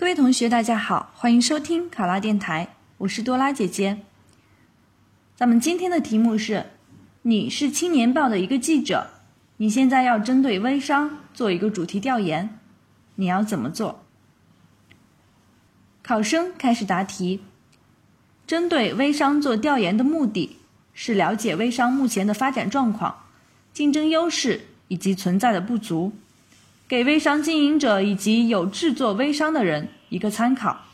各位同学，大家好，欢迎收听考拉电台，我是多拉姐姐。咱们今天的题目是：你是青年报的一个记者，你现在要针对微商做一个主题调研，你要怎么做？考生开始答题。针对微商做调研的目的是了解微商目前的发展状况、竞争优势以及存在的不足。给微商经营者以及有制作微商的人一个参考，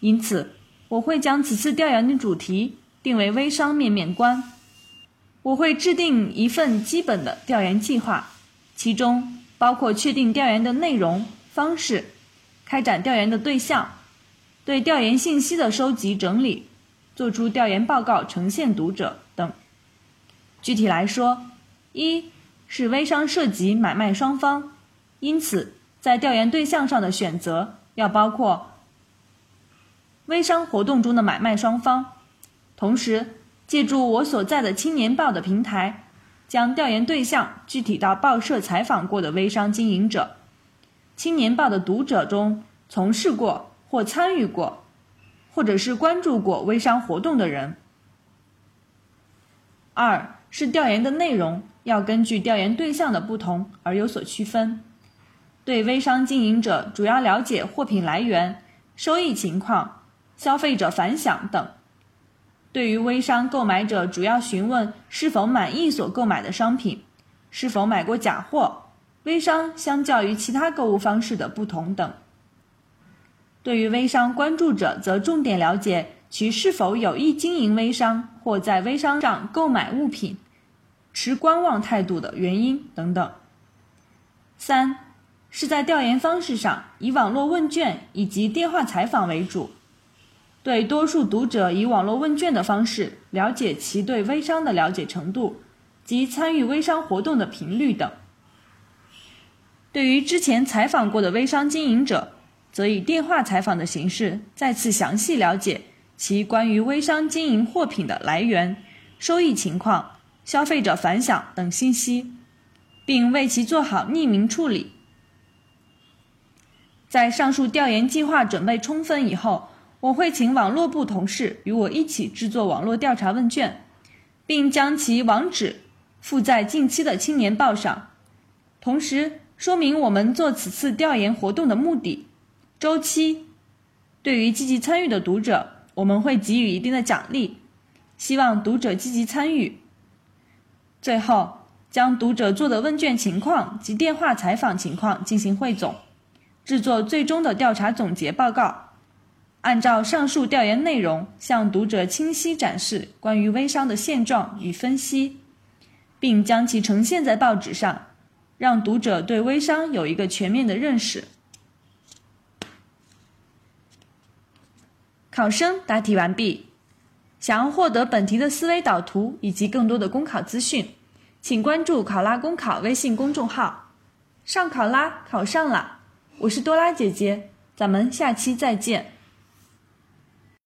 因此我会将此次调研的主题定为“微商面面观”。我会制定一份基本的调研计划，其中包括确定调研的内容、方式、开展调研的对象、对调研信息的收集整理、做出调研报告呈现读者等。具体来说，一是微商涉及买卖双方。因此，在调研对象上的选择要包括微商活动中的买卖双方，同时借助我所在的《青年报》的平台，将调研对象具体到报社采访过的微商经营者、《青年报》的读者中从事过或参与过，或者是关注过微商活动的人。二是调研的内容要根据调研对象的不同而有所区分。对微商经营者主要了解货品来源、收益情况、消费者反响等；对于微商购买者主要询问是否满意所购买的商品，是否买过假货，微商相较于其他购物方式的不同等；对于微商关注者，则重点了解其是否有意经营微商或在微商上购买物品，持观望态度的原因等等。三。是在调研方式上以网络问卷以及电话采访为主，对多数读者以网络问卷的方式了解其对微商的了解程度及参与微商活动的频率等。对于之前采访过的微商经营者，则以电话采访的形式再次详细了解其关于微商经营货品的来源、收益情况、消费者反响等信息，并为其做好匿名处理。在上述调研计划准备充分以后，我会请网络部同事与我一起制作网络调查问卷，并将其网址附在近期的《青年报》上，同时说明我们做此次调研活动的目的、周期。对于积极参与的读者，我们会给予一定的奖励，希望读者积极参与。最后，将读者做的问卷情况及电话采访情况进行汇总。制作最终的调查总结报告，按照上述调研内容向读者清晰展示关于微商的现状与分析，并将其呈现在报纸上，让读者对微商有一个全面的认识。考生答题完毕。想要获得本题的思维导图以及更多的公考资讯，请关注“考拉公考”微信公众号。上考拉考上了。我是多拉姐姐，咱们下期再见。